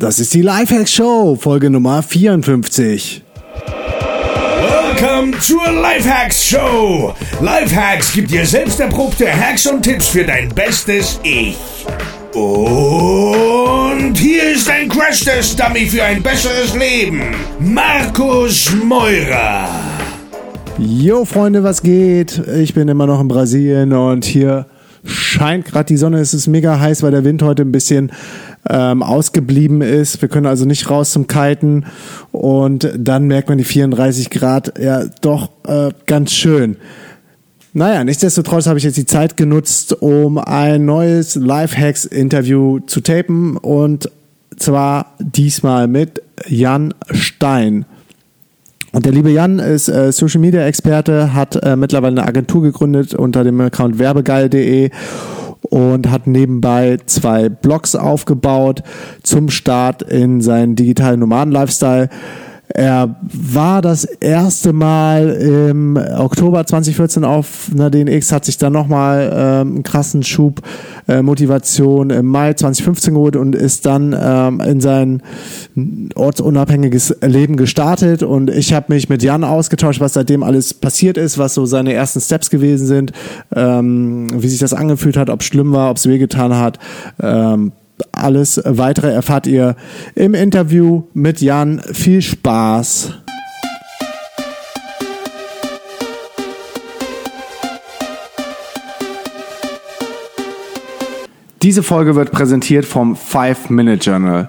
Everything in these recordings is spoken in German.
Das ist die Lifehacks Show, Folge Nummer 54. Willkommen zur Lifehacks Show. Lifehacks gibt dir selbst erprobte Hacks und Tipps für dein bestes Ich. Und hier ist ein Crash-Test-Dummy für ein besseres Leben. Markus Meurer. Jo Freunde, was geht? Ich bin immer noch in Brasilien und hier scheint gerade die Sonne. Es ist mega heiß, weil der Wind heute ein bisschen ähm, ausgeblieben ist. Wir können also nicht raus zum Kiten und dann merkt man die 34 Grad ja doch äh, ganz schön. Naja, nichtsdestotrotz habe ich jetzt die Zeit genutzt, um ein neues Lifehacks-Interview zu tapen und zwar diesmal mit Jan Stein. Und der liebe Jan ist äh, Social Media Experte, hat äh, mittlerweile eine Agentur gegründet unter dem Account werbegeil.de und hat nebenbei zwei Blogs aufgebaut zum Start in seinen digitalen Nomaden-Lifestyle. Er war das erste Mal im Oktober 2014 auf einer DNX, hat sich dann nochmal ähm, einen krassen Schub äh, Motivation im Mai 2015 geholt und ist dann ähm, in sein ortsunabhängiges Leben gestartet. Und ich habe mich mit Jan ausgetauscht, was seitdem alles passiert ist, was so seine ersten Steps gewesen sind, ähm, wie sich das angefühlt hat, ob es schlimm war, ob es wehgetan hat. Ähm, alles weitere erfahrt ihr im Interview mit Jan. Viel Spaß! Diese Folge wird präsentiert vom 5-Minute-Journal.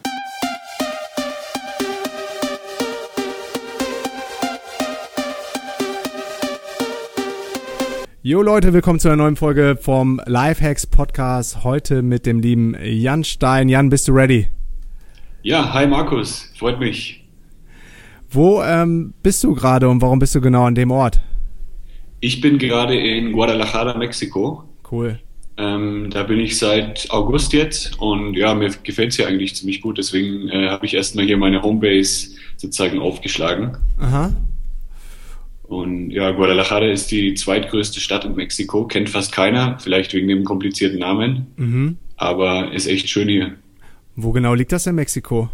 Jo Leute, willkommen zu einer neuen Folge vom Lifehacks Podcast. Heute mit dem lieben Jan Stein. Jan, bist du ready? Ja, hi Markus, freut mich. Wo ähm, bist du gerade und warum bist du genau an dem Ort? Ich bin gerade in Guadalajara, Mexiko. Cool. Ähm, da bin ich seit August jetzt und ja, mir gefällt es hier eigentlich ziemlich gut. Deswegen äh, habe ich erstmal hier meine Homebase sozusagen aufgeschlagen. Aha. Und ja, Guadalajara ist die zweitgrößte Stadt in Mexiko, kennt fast keiner, vielleicht wegen dem komplizierten Namen, Mhm. aber ist echt schön hier. Wo genau liegt das in Mexiko?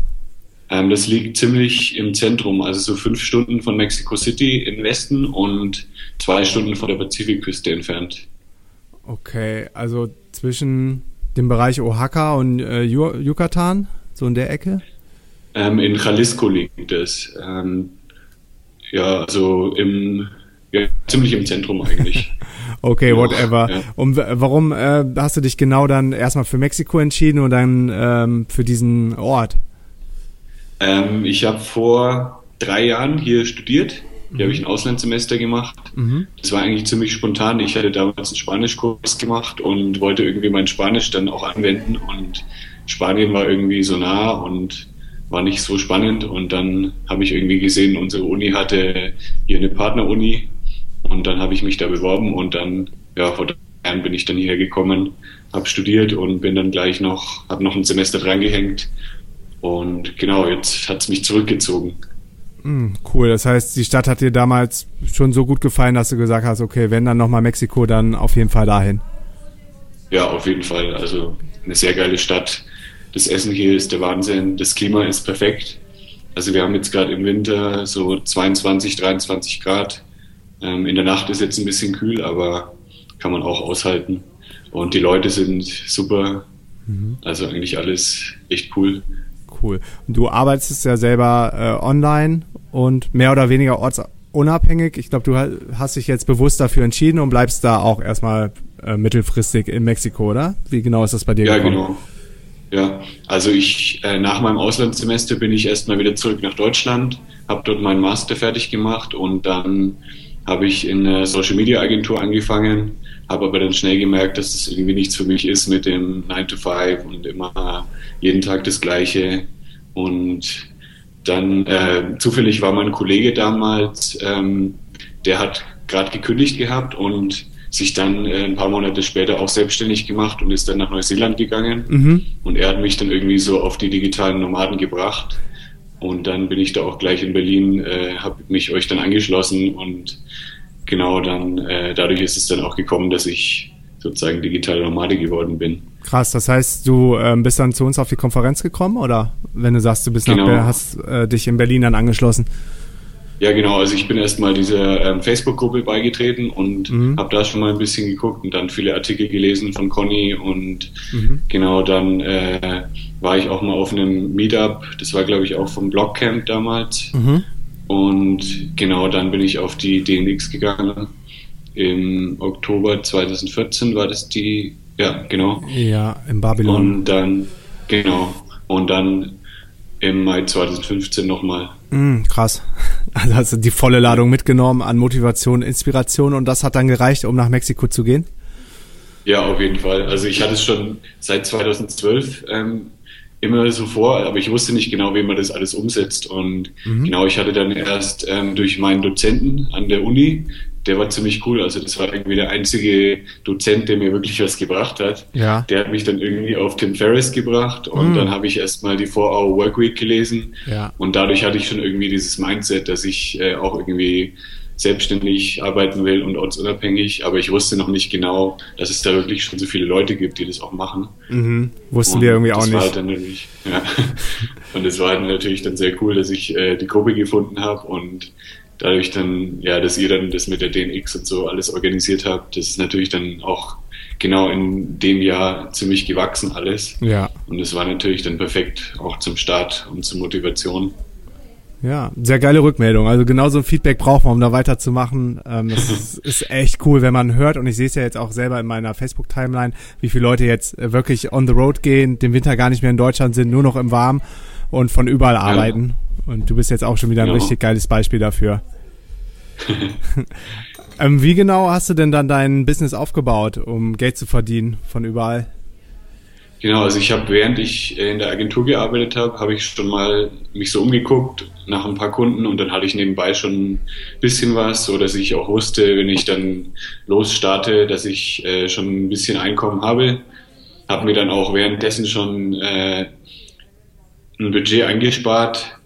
Ähm, das liegt ziemlich im Zentrum, also so fünf Stunden von Mexico City im Westen und zwei Stunden von der Pazifikküste entfernt. Okay, also zwischen dem Bereich Oaxaca und äh, Yu- Yucatan, so in der Ecke? Ähm, in Jalisco liegt es. Ähm, ja, also im, ja, ziemlich im Zentrum eigentlich. Okay, Ja, whatever. ja. Und warum äh, hast du dich genau dann erstmal für Mexiko entschieden und dann ähm, für diesen Ort? ähm, ich habe vor drei Jahren hier studiert. Hier habe ich ein Auslandssemester gemacht. Mhm. Das war eigentlich ziemlich spontan. Ich hatte damals einen Spanischkurs gemacht und wollte irgendwie mein Spanisch dann auch anwenden. Und Spanien war irgendwie so nah und war nicht so spannend. Und dann habe ich irgendwie gesehen, unsere Uni hatte hier eine Partneruni. Und dann habe ich mich da beworben und dann, ja, vor drei Jahren bin ich dann hierher gekommen, habe studiert und bin dann gleich noch, habe noch ein Semester drangehängt. Und genau, jetzt hat es mich zurückgezogen. Hm, cool, das heißt, die Stadt hat dir damals schon so gut gefallen, dass du gesagt hast, okay, wenn dann nochmal Mexiko, dann auf jeden Fall dahin. Ja, auf jeden Fall. Also eine sehr geile Stadt. Das Essen hier ist der Wahnsinn. Das Klima ist perfekt. Also wir haben jetzt gerade im Winter so 22, 23 Grad. Ähm, in der Nacht ist jetzt ein bisschen kühl, aber kann man auch aushalten. Und die Leute sind super. Also eigentlich alles echt cool. Cool. Und du arbeitest ja selber äh, online und mehr oder weniger ortsunabhängig. Ich glaube, du ha- hast dich jetzt bewusst dafür entschieden und bleibst da auch erstmal äh, mittelfristig in Mexiko, oder? Wie genau ist das bei dir Ja, gekommen? genau. Ja, also ich äh, nach meinem Auslandssemester bin ich erstmal wieder zurück nach Deutschland, habe dort meinen Master fertig gemacht und dann habe ich in einer Social Media Agentur angefangen, habe aber dann schnell gemerkt, dass das irgendwie nichts für mich ist mit dem 9 to 5 und immer jeden Tag das Gleiche. Und dann äh, zufällig war mein Kollege damals, ähm, der hat gerade gekündigt gehabt und sich dann äh, ein paar Monate später auch selbstständig gemacht und ist dann nach Neuseeland gegangen. Mhm. Und er hat mich dann irgendwie so auf die digitalen Nomaden gebracht. Und dann bin ich da auch gleich in Berlin, äh, habe mich euch dann angeschlossen und genau dann äh, dadurch ist es dann auch gekommen, dass ich sozusagen digitale Nomade geworden bin. Krass, das heißt, du ähm, bist dann zu uns auf die Konferenz gekommen oder wenn du sagst, du bist genau. nach, hast äh, dich in Berlin dann angeschlossen? Ja, genau. Also ich bin erstmal dieser ähm, Facebook-Gruppe beigetreten und mhm. habe da schon mal ein bisschen geguckt und dann viele Artikel gelesen von Conny und mhm. genau dann äh, war ich auch mal auf einem Meetup. Das war, glaube ich, auch vom Blogcamp damals. Mhm. Und genau dann bin ich auf die DNX gegangen. Im Oktober 2014 war das die, ja, genau. Ja, in Babylon. Und dann, genau. Und dann im Mai 2015 nochmal. Mm, krass. Also hast du die volle Ladung mitgenommen an Motivation, Inspiration und das hat dann gereicht, um nach Mexiko zu gehen? Ja, auf jeden Fall. Also ich hatte es schon seit 2012 ähm, immer so vor, aber ich wusste nicht genau, wie man das alles umsetzt. Und mhm. genau, ich hatte dann erst ähm, durch meinen Dozenten an der Uni der war ziemlich cool. Also das war irgendwie der einzige Dozent, der mir wirklich was gebracht hat. Ja. Der hat mich dann irgendwie auf Tim Ferriss gebracht und mhm. dann habe ich erstmal die 4-Hour Workweek gelesen. Ja. Und dadurch hatte ich schon irgendwie dieses Mindset, dass ich äh, auch irgendwie selbstständig arbeiten will und ortsunabhängig, aber ich wusste noch nicht genau, dass es da wirklich schon so viele Leute gibt, die das auch machen. Mhm. Wussten und wir irgendwie auch nicht. Halt natürlich, ja. und es war halt natürlich dann sehr cool, dass ich äh, die Gruppe gefunden habe und dadurch dann, ja, dass ihr dann das mit der DNX und so alles organisiert habt, das ist natürlich dann auch genau in dem Jahr ziemlich gewachsen alles. Ja. Und es war natürlich dann perfekt auch zum Start und zur Motivation. Ja, sehr geile Rückmeldung. Also genau so ein Feedback braucht man, um da weiterzumachen. Ähm, das ist, ist echt cool, wenn man hört. Und ich sehe es ja jetzt auch selber in meiner Facebook-Timeline, wie viele Leute jetzt äh, wirklich on the road gehen, den Winter gar nicht mehr in Deutschland sind, nur noch im Warmen und von überall arbeiten. Und du bist jetzt auch schon wieder ein genau. richtig geiles Beispiel dafür. ähm, wie genau hast du denn dann dein Business aufgebaut, um Geld zu verdienen von überall? Genau, also ich habe, während ich in der Agentur gearbeitet habe, habe ich schon mal mich so umgeguckt nach ein paar Kunden und dann hatte ich nebenbei schon ein bisschen was, so dass ich auch wusste, wenn ich dann losstarte, dass ich äh, schon ein bisschen Einkommen habe. Habe mir dann auch währenddessen schon äh, ein Budget eingespart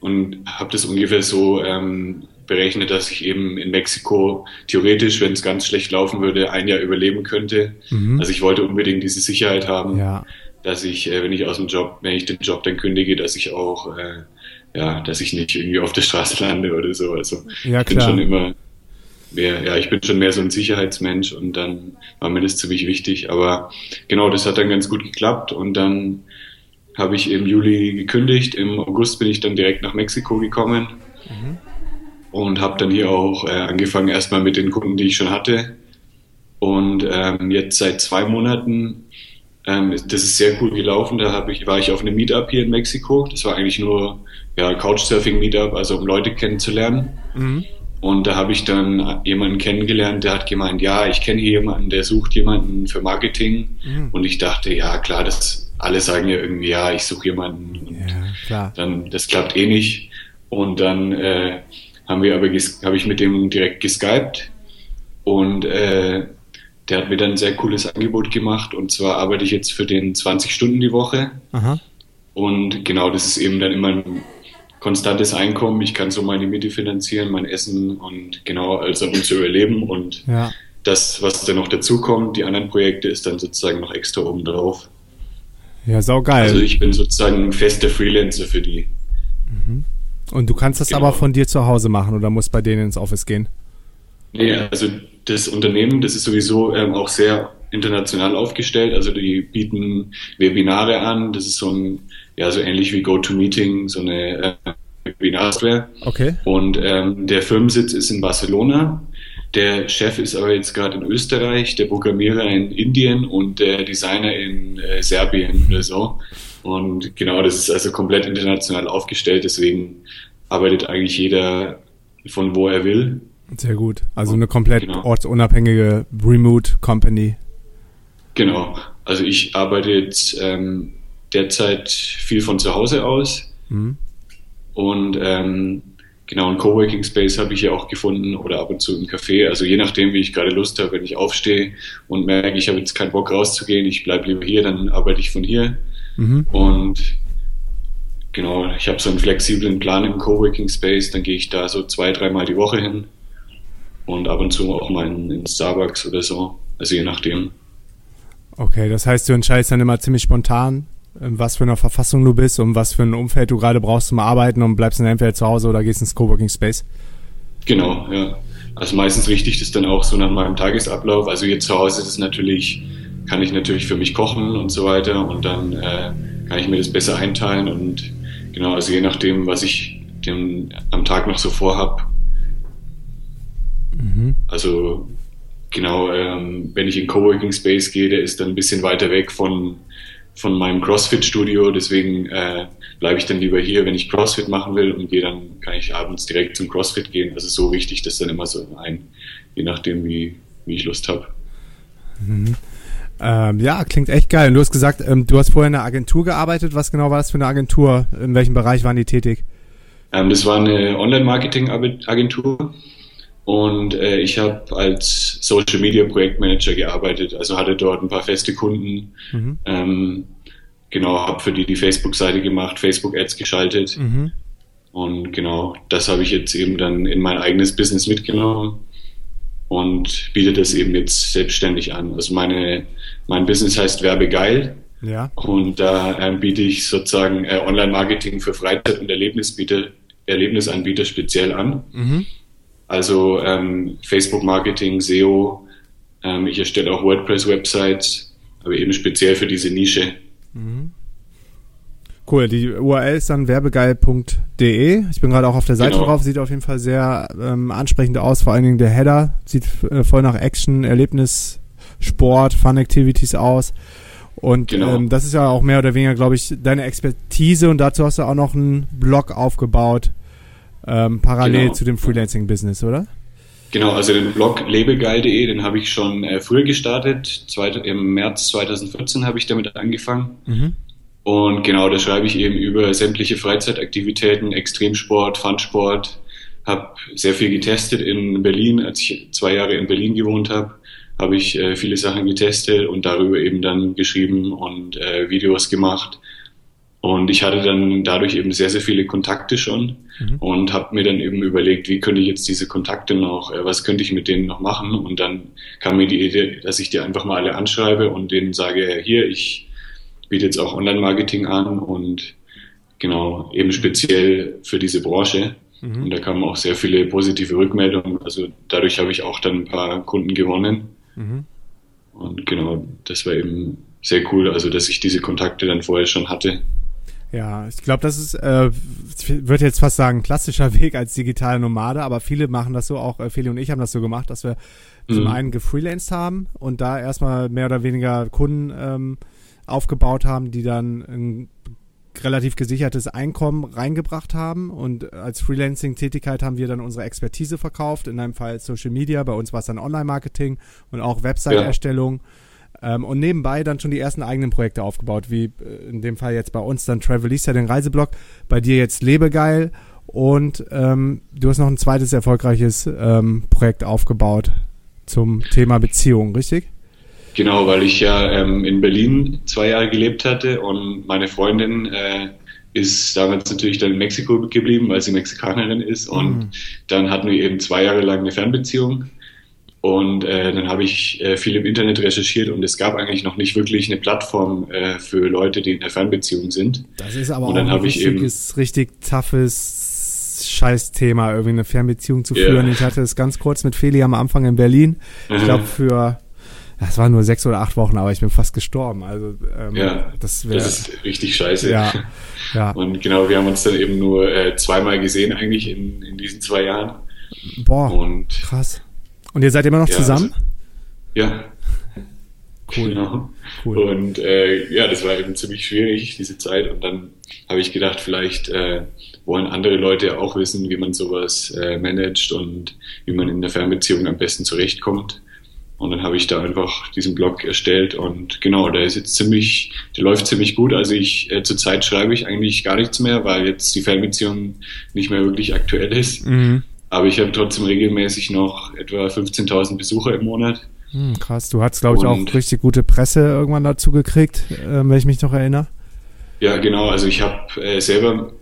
und habe das ungefähr so ähm, berechnet, dass ich eben in Mexiko theoretisch, wenn es ganz schlecht laufen würde, ein Jahr überleben könnte. Mhm. Also ich wollte unbedingt diese Sicherheit haben, ja. dass ich, äh, wenn ich aus dem Job, wenn ich den Job dann kündige, dass ich auch, äh, ja, dass ich nicht irgendwie auf der Straße lande oder so. Also ja, ich bin schon immer mehr, ja, ich bin schon mehr so ein Sicherheitsmensch und dann war mir das ziemlich wichtig. Aber genau, das hat dann ganz gut geklappt und dann habe ich im Juli gekündigt. Im August bin ich dann direkt nach Mexiko gekommen. Mhm und habe dann hier auch äh, angefangen erstmal mit den Kunden, die ich schon hatte. Und ähm, jetzt seit zwei Monaten, ähm, das ist sehr cool gelaufen. Da hab ich, war ich auf einem Meetup hier in Mexiko. Das war eigentlich nur ja, Couchsurfing-Meetup, also um Leute kennenzulernen. Mhm. Und da habe ich dann jemanden kennengelernt, der hat gemeint, ja, ich kenne hier jemanden, der sucht jemanden für Marketing. Mhm. Und ich dachte, ja, klar, das alle sagen ja irgendwie, ja, ich suche jemanden. Und ja, dann, das klappt eh nicht. Und dann äh, haben wir aber habe ich mit dem direkt geskypt und äh, der hat mir dann ein sehr cooles Angebot gemacht und zwar arbeite ich jetzt für den 20 Stunden die Woche Aha. und genau das ist eben dann immer ein konstantes Einkommen. Ich kann so meine Miete finanzieren, mein Essen und genau also um zu überleben und ja. das, was dann noch dazu kommt, die anderen Projekte ist dann sozusagen noch extra oben drauf. Ja, saugeil. Also ich bin sozusagen ein fester Freelancer für die. Mhm. Und du kannst das genau. aber von dir zu Hause machen oder musst bei denen ins Office gehen? Nee, also das Unternehmen, das ist sowieso ähm, auch sehr international aufgestellt. Also die bieten Webinare an. Das ist so ein, ja, so ähnlich wie GoToMeeting, so eine äh, Webinarsoftware. Okay. Und ähm, der Firmensitz ist in Barcelona. Der Chef ist aber jetzt gerade in Österreich, der Programmierer in Indien und der Designer in äh, Serbien oder so. Und genau, das ist also komplett international aufgestellt, deswegen arbeitet eigentlich jeder von wo er will. Sehr gut. Also eine komplett genau. ortsunabhängige Remote Company. Genau. Also ich arbeite jetzt ähm, derzeit viel von zu Hause aus. Mhm. Und ähm, genau, einen Coworking Space habe ich ja auch gefunden oder ab und zu im Café. Also je nachdem, wie ich gerade Lust habe, wenn ich aufstehe und merke, ich habe jetzt keinen Bock rauszugehen, ich bleibe lieber hier, dann arbeite ich von hier. Mhm. Und genau, ich habe so einen flexiblen Plan im Coworking Space, dann gehe ich da so zwei, dreimal die Woche hin und ab und zu auch mal in, in Starbucks oder so. Also je nachdem. Okay, das heißt, du entscheidest dann immer ziemlich spontan, was für einer Verfassung du bist und was für ein Umfeld du gerade brauchst zum Arbeiten und bleibst dann entweder zu Hause oder gehst ins Coworking Space? Genau, ja. Also meistens richte ich das dann auch so nach meinem Tagesablauf. Also hier zu Hause ist es natürlich, kann ich natürlich für mich kochen und so weiter und dann äh, kann ich mir das besser einteilen und genau, also je nachdem, was ich dem, am Tag noch so vorhab. Mhm. Also genau, ähm, wenn ich in Coworking Space gehe, der ist dann ein bisschen weiter weg von, von meinem CrossFit-Studio, deswegen äh, bleibe ich dann lieber hier, wenn ich CrossFit machen will und gehe dann, kann ich abends direkt zum CrossFit gehen. Das ist so wichtig, das dann immer so ein, je nachdem, wie, wie ich Lust habe. Mhm. Ähm, ja, klingt echt geil. Und du hast gesagt, ähm, du hast vorher in einer Agentur gearbeitet. Was genau war das für eine Agentur? In welchem Bereich waren die tätig? Ähm, das war eine Online-Marketing-Agentur und äh, ich habe als Social Media Projektmanager gearbeitet. Also hatte dort ein paar feste Kunden. Mhm. Ähm, genau, habe für die die Facebook-Seite gemacht, Facebook-Ads geschaltet. Mhm. Und genau, das habe ich jetzt eben dann in mein eigenes Business mitgenommen und biete das eben jetzt selbstständig an. Also meine, mein Business heißt Werbegeil. Ja. Und da äh, biete ich sozusagen äh, Online-Marketing für Freizeit- und Erlebnisbieter, Erlebnisanbieter speziell an. Mhm. Also ähm, Facebook-Marketing, SEO. Ähm, ich erstelle auch WordPress-Websites, aber eben speziell für diese Nische. Mhm. Cool, die URL ist dann werbegeil.de. Ich bin gerade auch auf der Seite genau. drauf, sieht auf jeden Fall sehr ähm, ansprechend aus. Vor allen Dingen der Header sieht äh, voll nach Action, Erlebnis, Sport, Fun Activities aus. Und genau. ähm, das ist ja auch mehr oder weniger, glaube ich, deine Expertise und dazu hast du auch noch einen Blog aufgebaut, ähm, parallel genau. zu dem Freelancing-Business, oder? Genau, also den Blog lebegeil.de, den habe ich schon äh, früher gestartet. Zweit, Im März 2014 habe ich damit angefangen. Mhm. Und genau, da schreibe ich eben über sämtliche Freizeitaktivitäten, Extremsport, Funsport. Habe sehr viel getestet in Berlin, als ich zwei Jahre in Berlin gewohnt habe, habe ich äh, viele Sachen getestet und darüber eben dann geschrieben und äh, Videos gemacht. Und ich hatte dann dadurch eben sehr, sehr viele Kontakte schon mhm. und habe mir dann eben überlegt, wie könnte ich jetzt diese Kontakte noch, äh, was könnte ich mit denen noch machen? Und dann kam mir die Idee, dass ich die einfach mal alle anschreibe und denen sage, hier, ich biete jetzt auch Online-Marketing an und genau, eben speziell für diese Branche. Mhm. Und da kamen auch sehr viele positive Rückmeldungen. Also dadurch habe ich auch dann ein paar Kunden gewonnen. Mhm. Und genau, das war eben sehr cool, also dass ich diese Kontakte dann vorher schon hatte. Ja, ich glaube, das ist, äh, ich würde jetzt fast sagen, klassischer Weg als digitale Nomade, aber viele machen das so, auch äh, Feli und ich haben das so gemacht, dass wir mhm. zum einen gefreelanced haben und da erstmal mehr oder weniger Kunden ähm, aufgebaut haben, die dann ein relativ gesichertes Einkommen reingebracht haben und als Freelancing-Tätigkeit haben wir dann unsere Expertise verkauft, in einem Fall Social Media, bei uns war es dann Online-Marketing und auch Website-Erstellung ja. Ähm, und nebenbei dann schon die ersten eigenen Projekte aufgebaut, wie äh, in dem Fall jetzt bei uns dann Travelista, den Reiseblog, bei dir jetzt Lebegeil und ähm, du hast noch ein zweites erfolgreiches ähm, Projekt aufgebaut zum Thema Beziehung, richtig? Genau, weil ich ja ähm, in Berlin zwei Jahre gelebt hatte und meine Freundin äh, ist damals natürlich dann in Mexiko geblieben, weil sie Mexikanerin ist. Und mhm. dann hatten wir eben zwei Jahre lang eine Fernbeziehung. Und äh, dann habe ich äh, viel im Internet recherchiert und es gab eigentlich noch nicht wirklich eine Plattform äh, für Leute, die in der Fernbeziehung sind. Das ist aber auch ein richtiges, richtig toughes Scheißthema, irgendwie eine Fernbeziehung zu führen. Yeah. Ich hatte es ganz kurz mit Feli am Anfang in Berlin. Ich glaube, für das waren nur sechs oder acht Wochen, aber ich bin fast gestorben. Also ähm, ja, das, wär, das ist richtig scheiße. Ja, ja. Und genau, wir haben uns dann eben nur äh, zweimal gesehen eigentlich in, in diesen zwei Jahren. Boah, und, krass. Und ihr seid immer noch ja, zusammen? Also, ja. Cool. Genau. Cool. Und äh, ja, das war eben ziemlich schwierig, diese Zeit. Und dann habe ich gedacht, vielleicht äh, wollen andere Leute auch wissen, wie man sowas äh, managt und wie man in der Fernbeziehung am besten zurechtkommt. Und dann habe ich da einfach diesen Blog erstellt und genau, der ist jetzt ziemlich, der läuft ziemlich gut. Also ich äh, zurzeit schreibe ich eigentlich gar nichts mehr, weil jetzt die Fernbeziehung nicht mehr wirklich aktuell ist. Mhm. Aber ich habe trotzdem regelmäßig noch etwa 15.000 Besucher im Monat. Hm, krass, du hast, glaube ich, auch richtig gute Presse irgendwann dazu gekriegt, äh, wenn ich mich noch erinnere. Ja, genau. Also ich habe äh, selber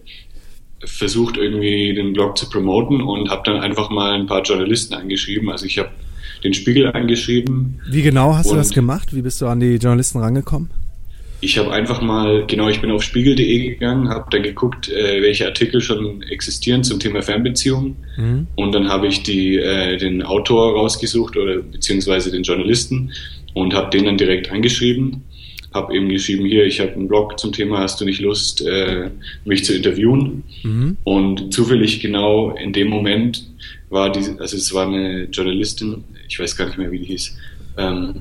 versucht, irgendwie den Blog zu promoten und habe dann einfach mal ein paar Journalisten angeschrieben. Also ich habe den Spiegel angeschrieben. Wie genau hast du das gemacht? Wie bist du an die Journalisten rangekommen? Ich habe einfach mal, genau, ich bin auf spiegel.de gegangen, habe dann geguckt, äh, welche Artikel schon existieren zum Thema Fernbeziehungen. Mhm. Und dann habe ich die, äh, den Autor rausgesucht oder beziehungsweise den Journalisten und habe den dann direkt angeschrieben. Habe eben geschrieben, hier, ich habe einen Blog zum Thema, hast du nicht Lust, äh, mich zu interviewen? Mhm. Und zufällig genau in dem Moment war die, also es war eine Journalistin, ich weiß gar nicht mehr, wie die hieß, ähm,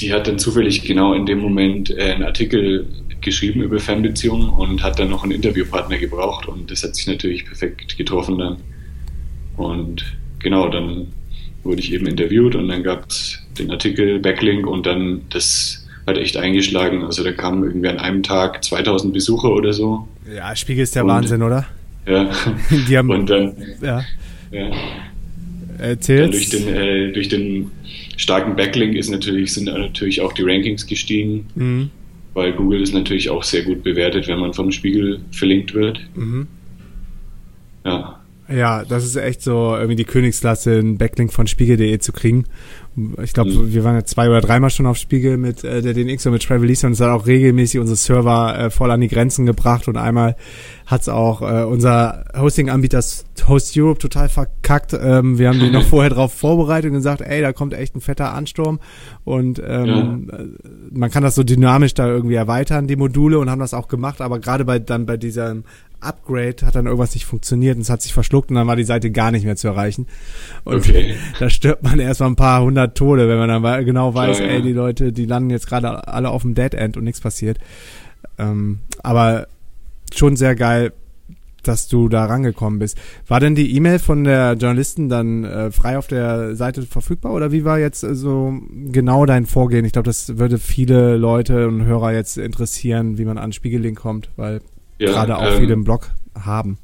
die hat dann zufällig genau in dem Moment äh, einen Artikel geschrieben über Fernbeziehungen und hat dann noch einen Interviewpartner gebraucht und das hat sich natürlich perfekt getroffen dann. Und genau, dann wurde ich eben interviewt und dann gab es den Artikel, Backlink und dann das hat echt eingeschlagen. Also da kamen irgendwie an einem Tag 2000 Besucher oder so. Ja, Spiegel ist der und, Wahnsinn, oder? Ja. Die haben, und dann, ja. ja. Erzähl's. Durch den, äh, durch den starken Backlink ist natürlich, sind natürlich auch die Rankings gestiegen, mhm. weil Google ist natürlich auch sehr gut bewertet, wenn man vom Spiegel verlinkt wird. Mhm. Ja. Ja, das ist echt so irgendwie die Königsklasse, einen Backlink von spiegel.de zu kriegen. Ich glaube, mhm. wir waren ja zwei oder dreimal schon auf Spiegel mit äh, der DNX und mit Travel Lease und es hat auch regelmäßig unsere Server äh, voll an die Grenzen gebracht und einmal hat's auch äh, unser Hosting-Anbieter Host Europe total verkackt. Ähm, wir haben die noch vorher drauf vorbereitet und gesagt, ey, da kommt echt ein fetter Ansturm und ähm, ja. Äh, man kann das so dynamisch da irgendwie erweitern, die Module und haben das auch gemacht, aber gerade bei dann bei diesem Upgrade hat dann irgendwas nicht funktioniert und es hat sich verschluckt und dann war die Seite gar nicht mehr zu erreichen. Und okay. da stirbt man erstmal ein paar hundert Tode, wenn man dann genau weiß, ja, ja. ey, die Leute, die landen jetzt gerade alle auf dem Dead End und nichts passiert. Ähm, aber schon sehr geil, dass du da rangekommen bist. War denn die E-Mail von der Journalisten dann äh, frei auf der Seite verfügbar oder wie war jetzt äh, so genau dein Vorgehen? Ich glaube, das würde viele Leute und Hörer jetzt interessieren, wie man an Spiegelink kommt, weil ja, gerade auch ähm, im Blog haben.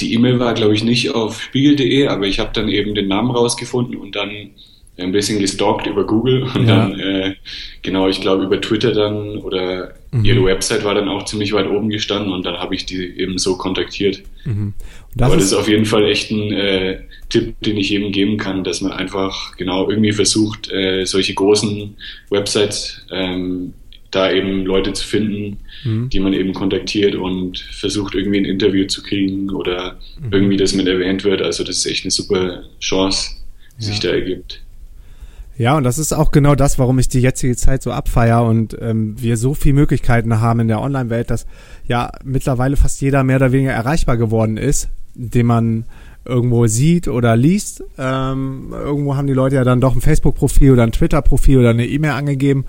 Die E-Mail war, glaube ich, nicht auf spiegel.de, aber ich habe dann eben den Namen rausgefunden und dann ein bisschen gestalkt über Google und ja. dann, äh, genau, ich glaube über Twitter dann oder mhm. ihre Website war dann auch ziemlich weit oben gestanden und dann habe ich die eben so kontaktiert. Mhm. Das Aber das ist auf jeden Fall echt ein äh, Tipp, den ich jedem geben kann, dass man einfach genau irgendwie versucht, äh, solche großen Websites ähm, da eben Leute zu finden, mhm. die man eben kontaktiert und versucht irgendwie ein Interview zu kriegen oder mhm. irgendwie, dass man erwähnt wird. Also das ist echt eine super Chance, die ja. sich da ergibt. Ja, und das ist auch genau das, warum ich die jetzige Zeit so abfeier und ähm, wir so viele Möglichkeiten haben in der Online-Welt, dass ja mittlerweile fast jeder mehr oder weniger erreichbar geworden ist, den man irgendwo sieht oder liest. Ähm, irgendwo haben die Leute ja dann doch ein Facebook-Profil oder ein Twitter-Profil oder eine E-Mail angegeben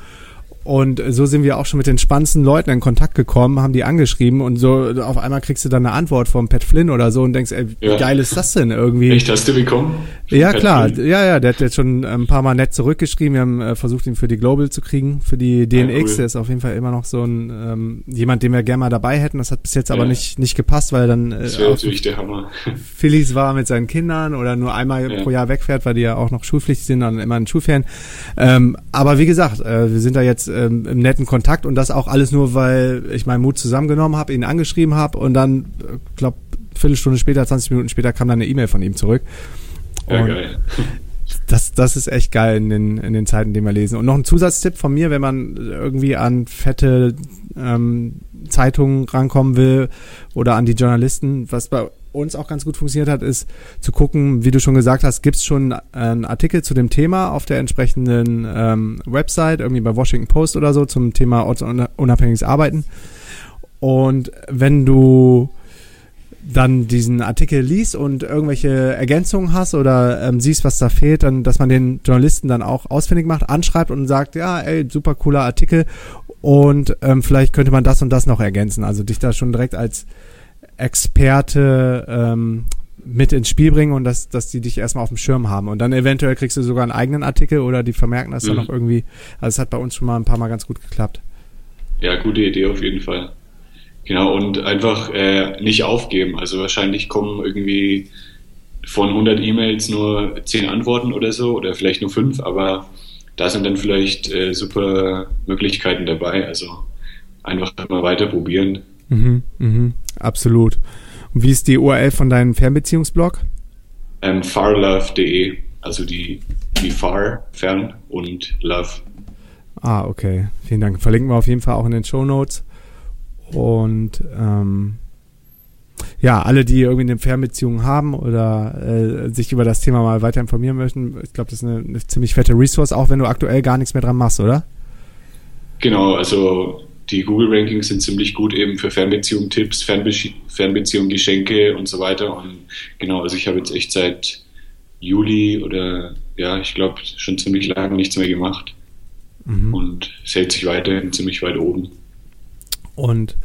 und so sind wir auch schon mit den spannendsten Leuten in Kontakt gekommen, haben die angeschrieben und so auf einmal kriegst du dann eine Antwort vom Pat Flynn oder so und denkst, ey, wie ja. geil ist das denn irgendwie? Echt, hast du bekommen? Ja, Pat klar. Flynn? Ja, ja, der hat jetzt schon ein paar Mal nett zurückgeschrieben. Wir haben äh, versucht, ihn für die Global zu kriegen, für die DNX. Ja, cool. Der ist auf jeden Fall immer noch so ein ähm, jemand, den wir gerne mal dabei hätten. Das hat bis jetzt ja. aber nicht, nicht gepasst, weil dann äh, das wäre natürlich der Hammer. Phillies war mit seinen Kindern oder nur einmal pro Jahr wegfährt, weil die ja auch noch schulpflichtig sind und immer in Schulferien. Ähm, aber wie gesagt, äh, wir sind da jetzt ähm, im netten Kontakt und das auch alles nur, weil ich meinen Mut zusammengenommen habe, ihn angeschrieben habe und dann, glaube Viertelstunde später, 20 Minuten später kam dann eine E-Mail von ihm zurück. Ja, geil. Das, das ist echt geil in den, in den Zeiten, die wir lesen. Und noch ein Zusatztipp von mir, wenn man irgendwie an fette ähm, Zeitungen rankommen will oder an die Journalisten, was bei uns auch ganz gut funktioniert hat, ist zu gucken, wie du schon gesagt hast, gibt es schon einen Artikel zu dem Thema auf der entsprechenden ähm, Website, irgendwie bei Washington Post oder so, zum Thema ortsunabhängiges Arbeiten. Und wenn du dann diesen Artikel liest und irgendwelche Ergänzungen hast oder ähm, siehst, was da fehlt, dann, dass man den Journalisten dann auch ausfindig macht, anschreibt und sagt, ja, ey, super cooler Artikel und ähm, vielleicht könnte man das und das noch ergänzen. Also dich da schon direkt als Experte ähm, mit ins Spiel bringen und dass, dass die dich erstmal auf dem Schirm haben. Und dann eventuell kriegst du sogar einen eigenen Artikel oder die vermerken das mhm. dann noch irgendwie. Also es hat bei uns schon mal ein paar Mal ganz gut geklappt. Ja, gute Idee auf jeden Fall. Genau, und einfach äh, nicht aufgeben. Also wahrscheinlich kommen irgendwie von 100 E-Mails nur 10 Antworten oder so oder vielleicht nur 5, aber da sind dann vielleicht äh, super Möglichkeiten dabei. Also einfach mal weiter probieren. Mhm, mhm, absolut. Und wie ist die URL von deinem Fernbeziehungsblog? Ähm, farlove.de, also die, die far, fern und love. Ah, okay. Vielen Dank. Verlinken wir auf jeden Fall auch in den Show Notes. Und ähm, ja, alle, die irgendwie eine Fernbeziehung haben oder äh, sich über das Thema mal weiter informieren möchten, ich glaube, das ist eine, eine, ziemlich fette Resource, auch wenn du aktuell gar nichts mehr dran machst, oder? Genau, also die Google-Rankings sind ziemlich gut eben für Fernbeziehung-Tipps, Fernbe Fernbeziehung-Geschenke und so weiter. Und genau, also ich habe jetzt echt seit Juli oder ja, ich glaube schon ziemlich lange nichts mehr gemacht. Mhm. Und es hält sich weiterhin ziemlich weit oben. Und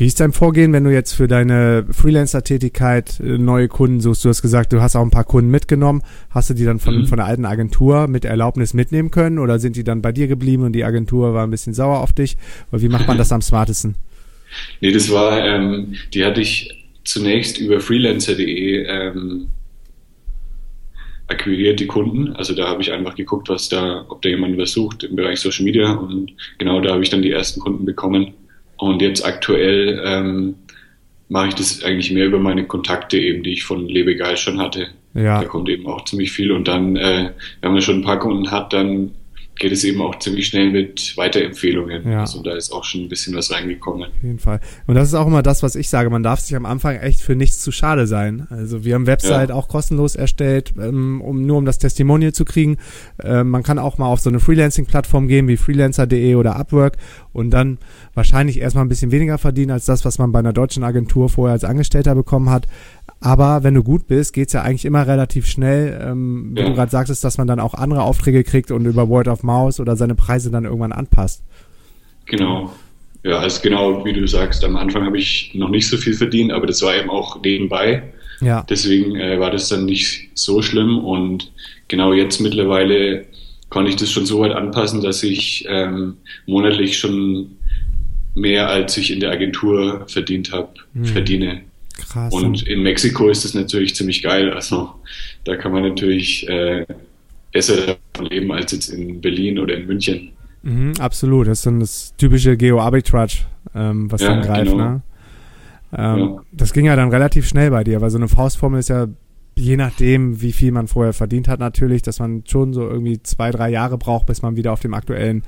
wie ist dein Vorgehen, wenn du jetzt für deine Freelancer-Tätigkeit äh, neue Kunden suchst? Du hast gesagt, du hast auch ein paar Kunden mitgenommen. Hast du die dann von, mhm. von der alten Agentur mit Erlaubnis mitnehmen können oder sind die dann bei dir geblieben und die Agentur war ein bisschen sauer auf dich? Oder wie macht man das am smartesten? Nee, das war, ähm, die hatte ich zunächst über freelancer.de ähm, akquiriert, die Kunden. Also da habe ich einfach geguckt, was da, ob da jemand was sucht im Bereich Social Media und genau da habe ich dann die ersten Kunden bekommen. Und jetzt aktuell ähm, mache ich das eigentlich mehr über meine Kontakte eben, die ich von Lebegeil schon hatte. Ja. Da kommt eben auch ziemlich viel und dann, äh, wenn man schon ein paar Kunden hat, dann geht es eben auch ziemlich schnell mit Weiterempfehlungen. Ja. Also da ist auch schon ein bisschen was reingekommen. Auf jeden Fall. Und das ist auch immer das, was ich sage. Man darf sich am Anfang echt für nichts zu schade sein. Also wir haben Website ja. auch kostenlos erstellt, ähm, um nur um das Testimonial zu kriegen. Ähm, man kann auch mal auf so eine Freelancing-Plattform gehen wie freelancer.de oder Upwork und dann wahrscheinlich erstmal ein bisschen weniger verdienen als das, was man bei einer deutschen Agentur vorher als Angestellter bekommen hat. Aber wenn du gut bist, geht's ja eigentlich immer relativ schnell, ähm, wie ja. du gerade sagtest, dass man dann auch andere Aufträge kriegt und über Word of Mouse oder seine Preise dann irgendwann anpasst. Genau. Ja, also genau wie du sagst, am Anfang habe ich noch nicht so viel verdient, aber das war eben auch nebenbei. Ja. Deswegen äh, war das dann nicht so schlimm und genau jetzt mittlerweile kann ich das schon so weit anpassen, dass ich ähm, monatlich schon mehr als ich in der Agentur verdient habe, hm. verdiene. Krass. Und in Mexiko ist das natürlich ziemlich geil. Also da kann man natürlich äh, besser davon leben als jetzt in Berlin oder in München. Mhm, absolut. Das ist dann das typische Geo-Arbitrage, ähm, was ja, dann greift. Genau. Ne? Ähm, ja. Das ging ja dann relativ schnell bei dir, weil so eine Faustformel ist ja je nachdem, wie viel man vorher verdient hat, natürlich, dass man schon so irgendwie zwei, drei Jahre braucht, bis man wieder auf dem aktuellen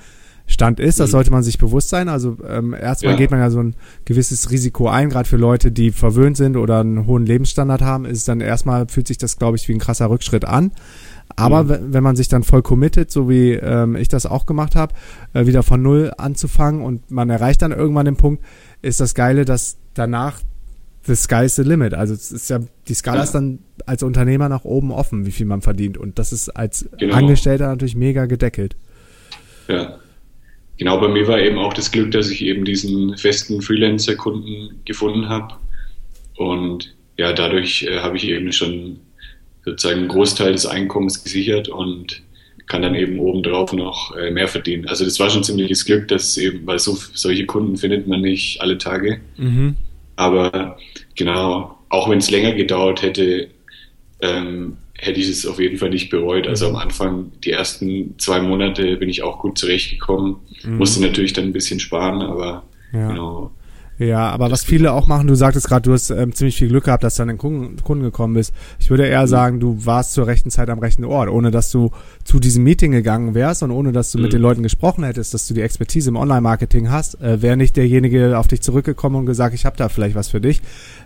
Stand ist. Das mhm. sollte man sich bewusst sein. Also ähm, erstmal ja. geht man ja so ein gewisses Risiko ein, gerade für Leute, die verwöhnt sind oder einen hohen Lebensstandard haben, ist dann erstmal, fühlt sich das, glaube ich, wie ein krasser Rückschritt an. Aber mhm. wenn man sich dann voll committet, so wie ähm, ich das auch gemacht habe, äh, wieder von null anzufangen und man erreicht dann irgendwann den Punkt, ist das Geile, dass danach the sky's the limit. Also es ist ja, die Skala ja. ist dann als Unternehmer nach oben offen, wie viel man verdient. Und das ist als genau. Angestellter natürlich mega gedeckelt. Ja genau, bei mir war eben auch das Glück, dass ich eben diesen festen Freelancer-Kunden gefunden habe. Und ja, dadurch äh, habe ich eben schon sozusagen einen Großteil des Einkommens gesichert und kann dann eben obendrauf noch äh, mehr verdienen. Also das war schon ziemliches Glück, dass eben, weil so, solche Kunden findet man nicht alle Tage. Mhm. Aber genau, auch wenn es länger gedauert hätte, ähm, hätte ich es auf jeden Fall nicht bereut. Also am Anfang, die ersten zwei Monate bin ich auch gut zurechtgekommen. Mhm. Musste natürlich dann ein bisschen sparen, aber ja. genau. Ja, aber was viele auch machen, du sagtest gerade, du hast ähm, ziemlich viel Glück gehabt, dass du an den Kunden, Kunden gekommen bist. Ich würde eher mhm. sagen, du warst zur rechten Zeit am rechten Ort, ohne dass du zu diesem Meeting gegangen wärst und ohne dass du mhm. mit den Leuten gesprochen hättest, dass du die Expertise im Online-Marketing hast, äh, wäre nicht derjenige auf dich zurückgekommen und gesagt, ich habe da vielleicht was für dich.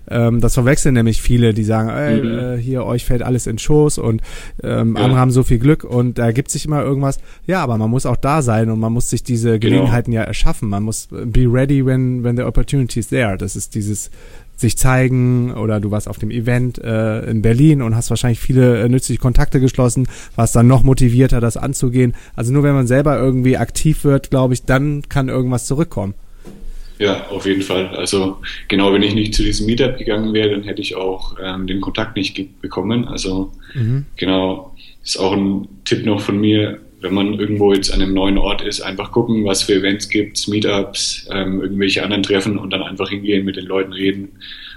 Ähm, das verwechseln nämlich viele, die sagen, ey, mhm. äh, hier, euch fällt alles in Schoß und ähm, ja. andere haben so viel Glück und da gibt sich immer irgendwas. Ja, aber man muss auch da sein und man muss sich diese genau. Gelegenheiten genau. ja erschaffen. Man muss be ready when, when the opportunity is there. Das ist dieses sich zeigen oder du warst auf dem Event äh, in Berlin und hast wahrscheinlich viele äh, nützliche Kontakte geschlossen, warst dann noch motivierter, das anzugehen. Also nur wenn man selber irgendwie aktiv wird, glaube ich, dann kann irgendwas zurückkommen. Ja, auf jeden Fall. Also genau, wenn ich nicht zu diesem Meetup gegangen wäre, dann hätte ich auch ähm, den Kontakt nicht bekommen. Also mhm. genau, ist auch ein Tipp noch von mir, wenn man irgendwo jetzt an einem neuen Ort ist, einfach gucken, was für Events gibt, Meetups, ähm, irgendwelche anderen Treffen und dann einfach hingehen, mit den Leuten reden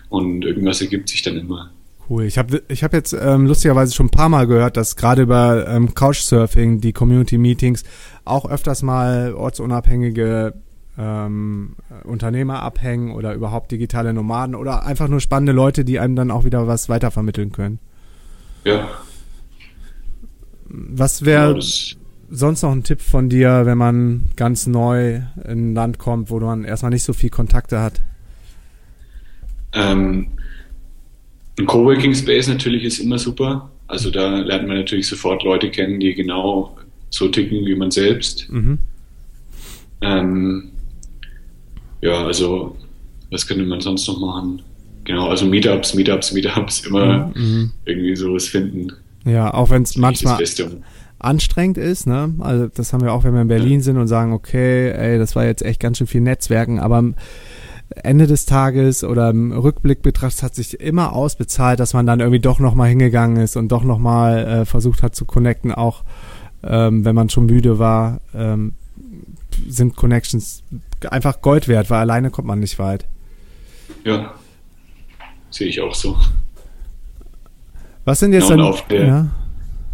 und irgendwas ergibt sich dann immer. Cool. Ich habe ich hab jetzt ähm, lustigerweise schon ein paar Mal gehört, dass gerade über ähm, Couchsurfing, die Community Meetings, auch öfters mal ortsunabhängige ähm, Unternehmer abhängen oder überhaupt digitale Nomaden oder einfach nur spannende Leute, die einem dann auch wieder was weitervermitteln können. Ja. Was wäre genau, sonst noch ein Tipp von dir, wenn man ganz neu in ein Land kommt, wo man erstmal nicht so viel Kontakte hat? Ähm, ein Coworking Space natürlich ist immer super. Also da lernt man natürlich sofort Leute kennen, die genau so ticken wie man selbst. Mhm. Ähm, ja, also was könnte man sonst noch machen? Genau, also Meetups, Meetups, Meetups, immer mhm. irgendwie sowas finden. Ja, auch wenn es manchmal anstrengend ist, ne? Also das haben wir auch, wenn wir in Berlin sind und sagen, okay, ey, das war jetzt echt ganz schön viel Netzwerken, aber Ende des Tages oder im Rückblick betrachtet hat sich immer ausbezahlt, dass man dann irgendwie doch nochmal hingegangen ist und doch nochmal äh, versucht hat zu connecten, auch ähm, wenn man schon müde war, ähm, sind Connections einfach Gold wert, weil alleine kommt man nicht weit. Ja, sehe ich auch so. Was sind jetzt ja, dann, auf der, ja?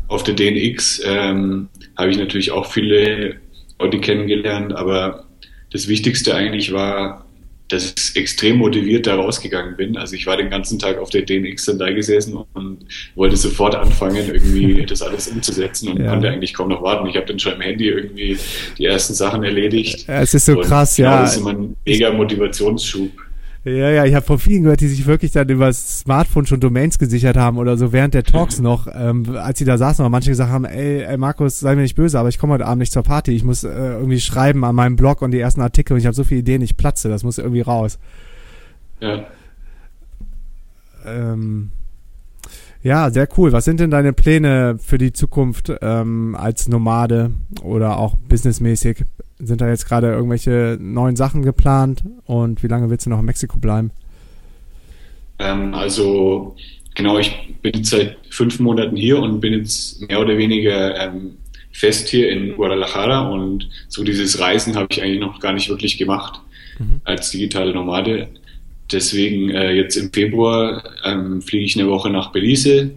Auf der DNX ähm, habe ich natürlich auch viele Leute kennengelernt, aber das Wichtigste eigentlich war dass ich extrem motiviert da rausgegangen bin. Also ich war den ganzen Tag auf der DNX dann da gesessen und wollte sofort anfangen, irgendwie das alles umzusetzen und ja. konnte eigentlich kaum noch warten. Ich habe dann schon im Handy irgendwie die ersten Sachen erledigt. Es ist so krass, genau, ja. Das ist immer ein mega Motivationsschub. Ja, ja, ich habe von vielen gehört, die sich wirklich dann über das Smartphone schon Domains gesichert haben oder so während der Talks noch, ähm, als sie da saßen, und manche gesagt haben, ey, ey Markus, sei mir nicht böse, aber ich komme heute Abend nicht zur Party, ich muss äh, irgendwie schreiben an meinem Blog und die ersten Artikel und ich habe so viele Ideen, ich platze, das muss irgendwie raus. Ja. Ähm, ja, sehr cool. Was sind denn deine Pläne für die Zukunft ähm, als Nomade oder auch businessmäßig? Sind da jetzt gerade irgendwelche neuen Sachen geplant und wie lange willst du noch in Mexiko bleiben? Ähm, also genau, ich bin jetzt seit fünf Monaten hier und bin jetzt mehr oder weniger ähm, fest hier in Guadalajara und so dieses Reisen habe ich eigentlich noch gar nicht wirklich gemacht mhm. als digitale Nomade. Deswegen äh, jetzt im Februar ähm, fliege ich eine Woche nach Belize,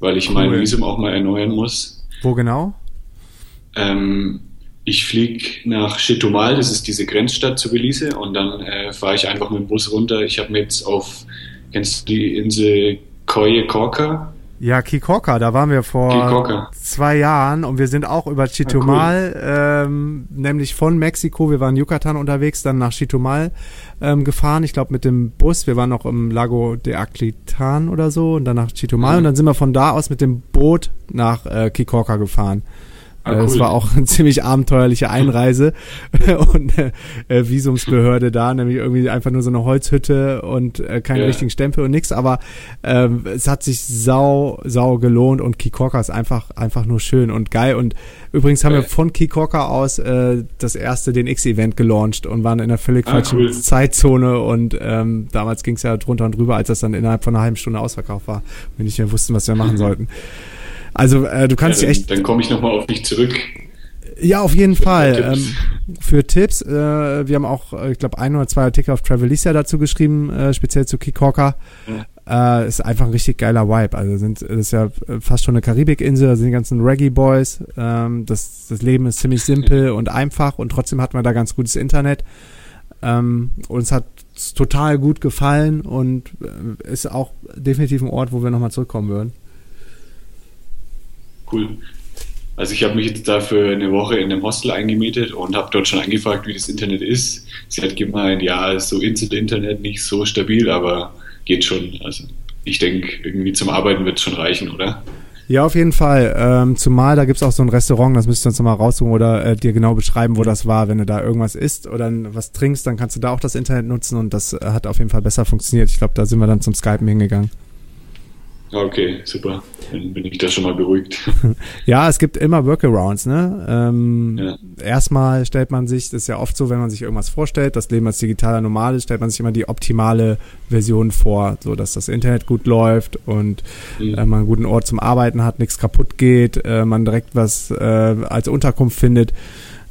weil ich cool. mein Visum auch mal erneuern muss. Wo genau? Ähm, ich fliege nach Chetumal, das ist diese Grenzstadt zu Belize, und dann äh, fahre ich einfach mit dem Bus runter. Ich habe mir jetzt auf, kennst du die Insel Coye Corca? Ja, Kikorka, da waren wir vor Kikorka. zwei Jahren und wir sind auch über Chitumal, ah, cool. ähm, nämlich von Mexiko, wir waren in Yucatan unterwegs, dann nach Chitumal ähm, gefahren, ich glaube mit dem Bus, wir waren noch im Lago de Aclitan oder so und dann nach Chitumal mhm. und dann sind wir von da aus mit dem Boot nach äh, Kikorka gefahren. Ah, äh, cool. Das war auch eine ziemlich abenteuerliche Einreise und äh, äh, Visumsbehörde da, nämlich irgendwie einfach nur so eine Holzhütte und äh, keinen yeah. richtigen Stempel und nix, aber äh, es hat sich sau, sau gelohnt und Kikorka ist einfach, einfach nur schön und geil und übrigens haben okay. wir von Kikorka aus äh, das erste den X-Event gelauncht und waren in einer völlig ah, falschen cool. Zeitzone und ähm, damals ging es ja drunter und drüber, als das dann innerhalb von einer halben Stunde ausverkauft war, wenn wir nicht mehr wussten, was wir machen sollten. Also äh, du kannst ja, dann, echt. Dann komme ich nochmal auf dich zurück. Ja, auf jeden für Fall. Tipps. Ähm, für Tipps. Äh, wir haben auch, äh, ich glaube, ein oder zwei Artikel auf Travelista dazu geschrieben, äh, speziell zu Kikorka. Ja. Äh, ist einfach ein richtig geiler Vibe. Also sind, das ist ja fast schon eine Karibikinsel, da sind die ganzen Reggae-Boys. Ähm, das, das Leben ist ziemlich simpel und einfach und trotzdem hat man da ganz gutes Internet. Ähm, uns hat total gut gefallen und äh, ist auch definitiv ein Ort, wo wir nochmal zurückkommen würden. Cool. Also ich habe mich jetzt da für eine Woche in einem Hostel eingemietet und habe dort schon angefragt, wie das Internet ist. Sie hat gemeint, ja, so Insel-Internet nicht so stabil, aber geht schon. Also ich denke, irgendwie zum Arbeiten wird es schon reichen, oder? Ja, auf jeden Fall. Ähm, zumal da gibt's auch so ein Restaurant, das müsstest du uns nochmal raussuchen oder äh, dir genau beschreiben, wo das war. Wenn du da irgendwas isst oder was trinkst, dann kannst du da auch das Internet nutzen und das hat auf jeden Fall besser funktioniert. Ich glaube, da sind wir dann zum Skypen hingegangen. Okay, super. Dann bin ich da schon mal beruhigt. ja, es gibt immer Workarounds, ne? Ähm, ja. Erstmal stellt man sich, das ist ja oft so, wenn man sich irgendwas vorstellt, das Leben als digitaler Nomade, stellt man sich immer die optimale Version vor, so dass das Internet gut läuft und mhm. äh, man einen guten Ort zum Arbeiten hat, nichts kaputt geht, äh, man direkt was äh, als Unterkunft findet.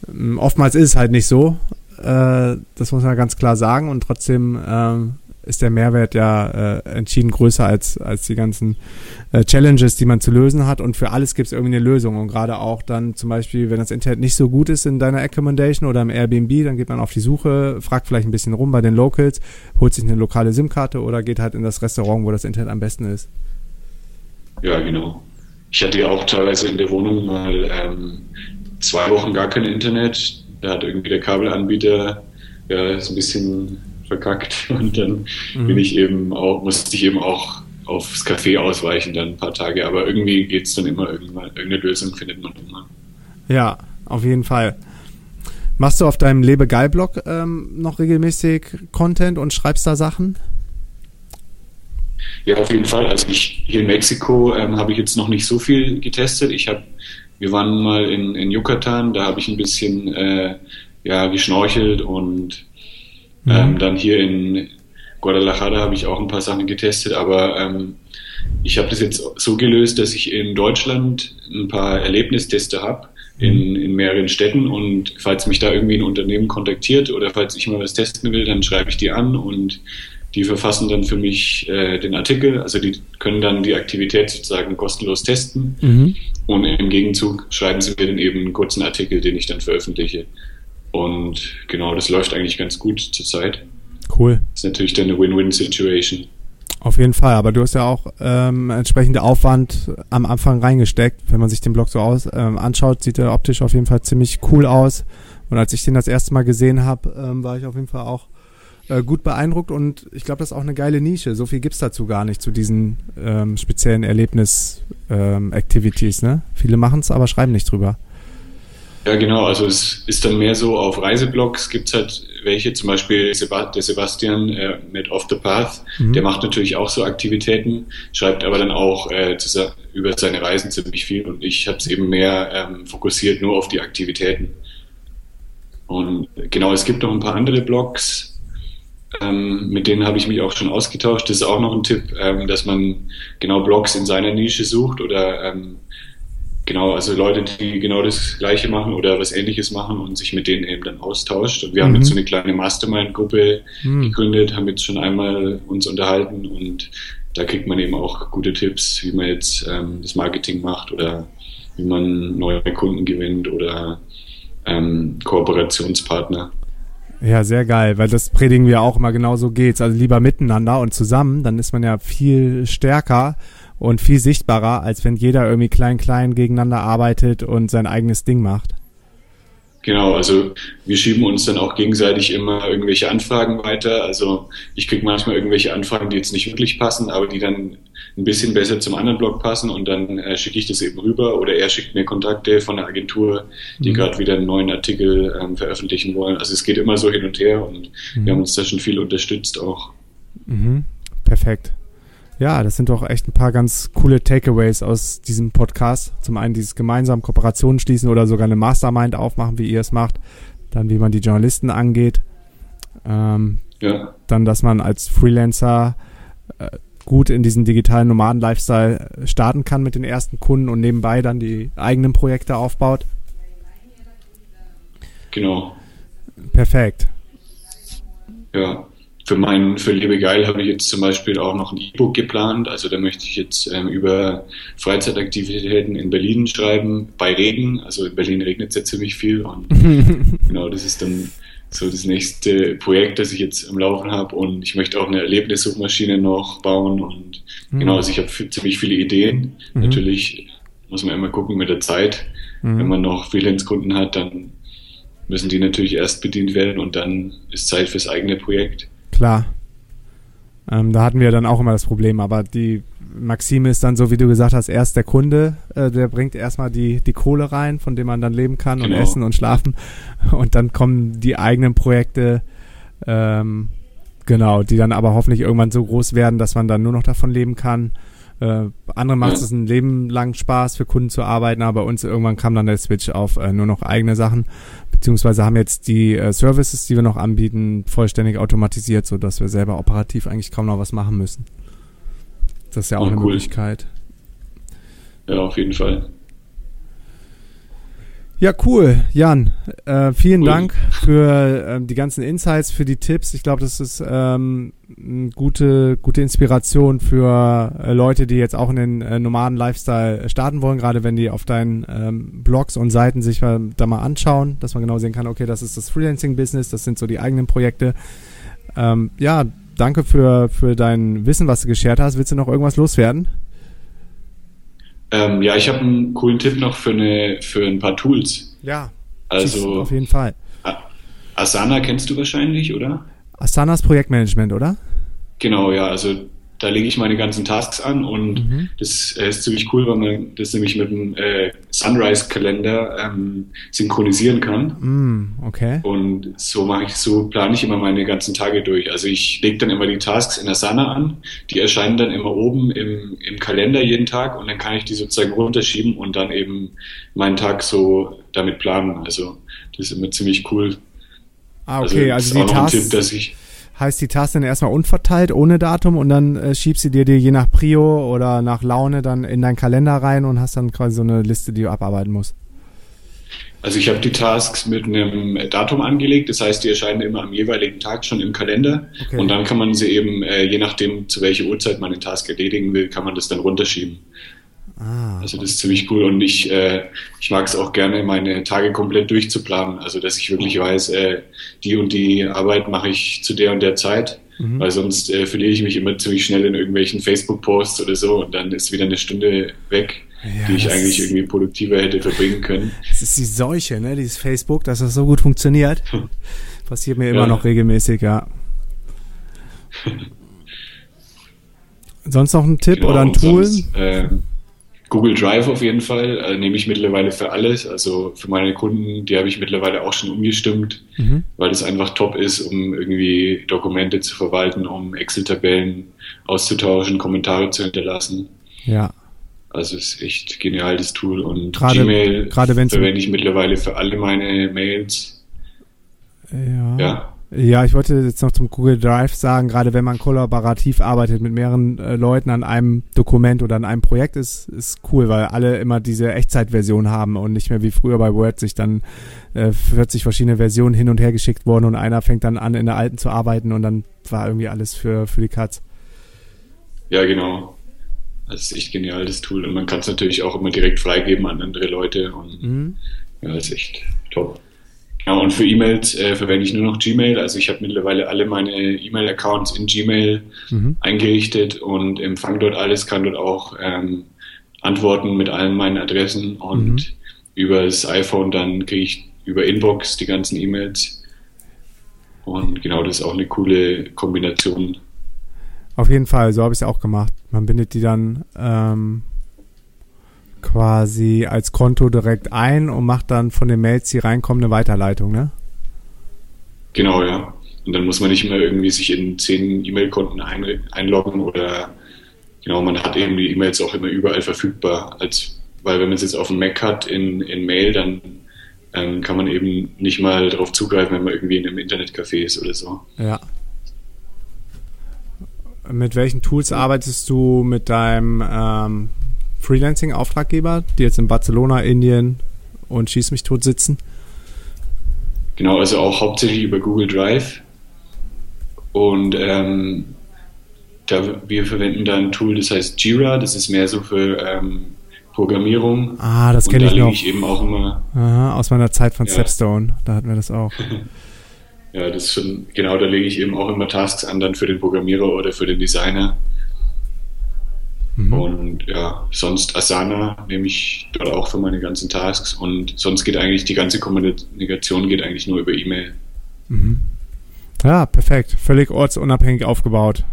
Ähm, oftmals ist es halt nicht so. Äh, das muss man ganz klar sagen und trotzdem ähm, ist der Mehrwert ja äh, entschieden größer als, als die ganzen äh, Challenges, die man zu lösen hat. Und für alles gibt es irgendwie eine Lösung. Und gerade auch dann zum Beispiel, wenn das Internet nicht so gut ist in deiner Accommodation oder im Airbnb, dann geht man auf die Suche, fragt vielleicht ein bisschen rum bei den Locals, holt sich eine lokale SIM-Karte oder geht halt in das Restaurant, wo das Internet am besten ist. Ja, genau. Ich hatte ja auch teilweise in der Wohnung mal ähm, zwei Wochen gar kein Internet. Da hat irgendwie der Kabelanbieter ja so ein bisschen verkackt und dann mhm. bin ich eben auch, musste ich eben auch aufs Café ausweichen dann ein paar Tage, aber irgendwie geht es dann immer irgendwann, irgendeine Lösung findet man immer. Ja, auf jeden Fall. Machst du auf deinem Lebegeil-Blog ähm, noch regelmäßig Content und schreibst da Sachen? Ja, auf jeden Fall. Also ich hier in Mexiko ähm, habe ich jetzt noch nicht so viel getestet. Ich habe, wir waren mal in, in Yucatan, da habe ich ein bisschen äh, ja geschnorchelt und Mhm. Ähm, dann hier in Guadalajara habe ich auch ein paar Sachen getestet, aber ähm, ich habe das jetzt so gelöst, dass ich in Deutschland ein paar Erlebnisteste habe in, in mehreren Städten und falls mich da irgendwie ein Unternehmen kontaktiert oder falls ich mal was testen will, dann schreibe ich die an und die verfassen dann für mich äh, den Artikel, also die können dann die Aktivität sozusagen kostenlos testen mhm. und im Gegenzug schreiben sie mir dann eben einen kurzen Artikel, den ich dann veröffentliche. Und genau, das läuft eigentlich ganz gut zurzeit. Cool. Das ist natürlich dann eine Win-Win-Situation. Auf jeden Fall, aber du hast ja auch ähm, entsprechende Aufwand am Anfang reingesteckt. Wenn man sich den Blog so aus, ähm, anschaut, sieht er optisch auf jeden Fall ziemlich cool aus. Und als ich den das erste Mal gesehen habe, ähm, war ich auf jeden Fall auch äh, gut beeindruckt und ich glaube, das ist auch eine geile Nische. So viel gibt es dazu gar nicht, zu diesen ähm, speziellen Erlebnis-Activities. Ähm, ne? Viele machen es, aber schreiben nicht drüber. Ja, genau. Also es ist dann mehr so auf Reiseblogs gibt es halt welche, zum Beispiel der Sebastian äh, mit Off the Path, mhm. der macht natürlich auch so Aktivitäten, schreibt aber dann auch äh, über seine Reisen ziemlich viel und ich habe es eben mehr ähm, fokussiert nur auf die Aktivitäten. Und genau, es gibt noch ein paar andere Blogs, ähm, mit denen habe ich mich auch schon ausgetauscht. Das ist auch noch ein Tipp, ähm, dass man genau Blogs in seiner Nische sucht oder ähm, Genau, also Leute, die genau das Gleiche machen oder was Ähnliches machen und sich mit denen eben dann austauscht. Und wir mhm. haben jetzt so eine kleine Mastermind-Gruppe mhm. gegründet, haben jetzt schon einmal uns unterhalten und da kriegt man eben auch gute Tipps, wie man jetzt ähm, das Marketing macht oder wie man neue Kunden gewinnt oder ähm, Kooperationspartner. Ja, sehr geil, weil das predigen wir auch immer genau so geht's. Also lieber miteinander und zusammen, dann ist man ja viel stärker und viel sichtbarer, als wenn jeder irgendwie klein klein gegeneinander arbeitet und sein eigenes Ding macht. Genau, also wir schieben uns dann auch gegenseitig immer irgendwelche Anfragen weiter. Also ich kriege manchmal irgendwelche Anfragen, die jetzt nicht wirklich passen, aber die dann ein bisschen besser zum anderen Blog passen und dann äh, schicke ich das eben rüber oder er schickt mir Kontakte von der Agentur, die mhm. gerade wieder einen neuen Artikel ähm, veröffentlichen wollen. Also es geht immer so hin und her und mhm. wir haben uns da schon viel unterstützt auch. Mhm. Perfekt. Ja, das sind doch echt ein paar ganz coole Takeaways aus diesem Podcast. Zum einen dieses gemeinsam Kooperationen schließen oder sogar eine Mastermind aufmachen, wie ihr es macht. Dann, wie man die Journalisten angeht. Ähm, ja. Dann, dass man als Freelancer äh, gut in diesen digitalen Nomaden-Lifestyle starten kann mit den ersten Kunden und nebenbei dann die eigenen Projekte aufbaut. Genau. Perfekt. Ja für mein, für Liebe Geil habe ich jetzt zum Beispiel auch noch ein E-Book geplant. Also da möchte ich jetzt ähm, über Freizeitaktivitäten in Berlin schreiben, bei Regen. Also in Berlin regnet es ja ziemlich viel und genau, das ist dann so das nächste Projekt, das ich jetzt am Laufen habe. Und ich möchte auch eine Erlebnissuchmaschine noch bauen und mhm. genau, also ich habe ziemlich viele Ideen. Mhm. Natürlich muss man immer gucken mit der Zeit. Mhm. Wenn man noch Freelance-Kunden hat, dann müssen die natürlich erst bedient werden und dann ist Zeit fürs eigene Projekt. Klar. Ähm, da hatten wir dann auch immer das Problem, aber die Maxime ist dann so, wie du gesagt hast, erst der Kunde, äh, der bringt erstmal die, die Kohle rein, von dem man dann leben kann genau. und essen und schlafen. Und dann kommen die eigenen Projekte, ähm, genau, die dann aber hoffentlich irgendwann so groß werden, dass man dann nur noch davon leben kann. Äh, andere macht es ein Leben lang Spaß, für Kunden zu arbeiten, aber bei uns irgendwann kam dann der Switch auf äh, nur noch eigene Sachen, beziehungsweise haben jetzt die äh, Services, die wir noch anbieten, vollständig automatisiert, so dass wir selber operativ eigentlich kaum noch was machen müssen. Das ist ja auch oh, eine cool. Möglichkeit. Ja, auf jeden Fall. Ja, cool, Jan. Äh, vielen cool. Dank für äh, die ganzen Insights, für die Tipps. Ich glaube, das ist ähm, eine gute, gute Inspiration für äh, Leute, die jetzt auch in den äh, normalen Lifestyle starten wollen, gerade wenn die auf deinen ähm, Blogs und Seiten sich äh, da mal anschauen, dass man genau sehen kann, okay, das ist das Freelancing-Business, das sind so die eigenen Projekte. Ähm, ja, danke für, für dein Wissen, was du geschert hast. Willst du noch irgendwas loswerden? Ähm, ja, ich habe einen coolen Tipp noch für, eine, für ein paar Tools. Ja, also auf jeden Fall. Asana kennst du wahrscheinlich, oder? Asanas Projektmanagement, oder? Genau, ja. Also da lege ich meine ganzen Tasks an und mhm. das äh, ist ziemlich cool, weil man das nämlich mit dem äh, Sunrise-Kalender ähm, synchronisieren kann. Mm, okay. Und so mache ich, so plane ich immer meine ganzen Tage durch. Also ich lege dann immer die Tasks in Asana an, die erscheinen dann immer oben im, im Kalender jeden Tag und dann kann ich die sozusagen runterschieben und dann eben meinen Tag so damit planen. Also das ist immer ziemlich cool. Ah, okay, also, also die Tasks. Heißt die Taste dann erstmal unverteilt, ohne Datum und dann äh, schiebst du dir die je nach Prio oder nach Laune dann in deinen Kalender rein und hast dann quasi so eine Liste, die du abarbeiten musst. Also ich habe die Tasks mit einem Datum angelegt, das heißt, die erscheinen immer am jeweiligen Tag schon im Kalender okay. und dann kann man sie eben, äh, je nachdem, zu welcher Uhrzeit man den Task erledigen will, kann man das dann runterschieben. Ah, also das ist ziemlich cool und ich, äh, ich mag es auch gerne, meine Tage komplett durchzuplanen. Also dass ich wirklich weiß, äh, die und die Arbeit mache ich zu der und der Zeit, mhm. weil sonst äh, verliere ich mich immer ziemlich schnell in irgendwelchen Facebook-Posts oder so und dann ist wieder eine Stunde weg, ja, die ich eigentlich irgendwie produktiver hätte verbringen können. Das ist die Seuche, ne? Dieses Facebook, dass das so gut funktioniert. Passiert mir immer ja. noch regelmäßig, ja. sonst noch ein Tipp genau, oder ein Tool? Sonst, äh, Google Drive auf jeden Fall äh, nehme ich mittlerweile für alles. Also für meine Kunden, die habe ich mittlerweile auch schon umgestimmt, mhm. weil es einfach top ist, um irgendwie Dokumente zu verwalten, um Excel-Tabellen auszutauschen, Kommentare zu hinterlassen. Ja. Also es ist echt genial, das Tool. Und gerade, Gmail gerade verwende ich mittlerweile für alle meine Mails. Ja. ja. Ja, ich wollte jetzt noch zum Google Drive sagen, gerade wenn man kollaborativ arbeitet mit mehreren äh, Leuten an einem Dokument oder an einem Projekt, ist, ist cool, weil alle immer diese Echtzeitversion haben und nicht mehr wie früher bei Word sich dann äh, 40 verschiedene Versionen hin und her geschickt wurden und einer fängt dann an, in der alten zu arbeiten und dann war irgendwie alles für, für die Katz. Ja, genau. Das ist echt genial, das Tool. Und man kann es natürlich auch immer direkt freigeben an andere Leute und mhm. ja, das ist echt top. Ja, und für E-Mails äh, verwende ich nur noch Gmail. Also ich habe mittlerweile alle meine E-Mail-Accounts in Gmail mhm. eingerichtet und empfange dort alles, kann dort auch ähm, antworten mit allen meinen Adressen und mhm. über das iPhone dann kriege ich über Inbox die ganzen E-Mails. Und genau, das ist auch eine coole Kombination. Auf jeden Fall, so habe ich es auch gemacht. Man bindet die dann ähm, quasi als Konto direkt ein und macht dann von den Mails, die reinkommen, eine Weiterleitung, ne? Genau, ja. Und dann muss man nicht mehr irgendwie sich in zehn E-Mail-Konten ein, einloggen oder genau, man hat eben die E-Mails auch immer überall verfügbar. Als, weil wenn man es jetzt auf dem Mac hat in, in Mail, dann ähm, kann man eben nicht mal darauf zugreifen, wenn man irgendwie in einem Internetcafé ist oder so. Ja. Mit welchen Tools arbeitest du mit deinem ähm, Freelancing-Auftraggeber, die jetzt in Barcelona, Indien und Schieß mich tot sitzen? Genau, also auch hauptsächlich über Google Drive. Und ähm, da, wir verwenden da ein Tool, das heißt Jira, das ist mehr so für ähm, Programmierung. Ah, das kenne ich noch. Ich eben auch immer. Aha, aus meiner Zeit von ja. Stepstone, da hatten wir das auch. ja, das schon, genau, da lege ich eben auch immer Tasks an, dann für den Programmierer oder für den Designer. Mhm. Und ja, sonst Asana nehme ich dort auch für meine ganzen Tasks und sonst geht eigentlich die ganze Kommunikation geht eigentlich nur über E-Mail. Mhm. Ja, perfekt. Völlig ortsunabhängig aufgebaut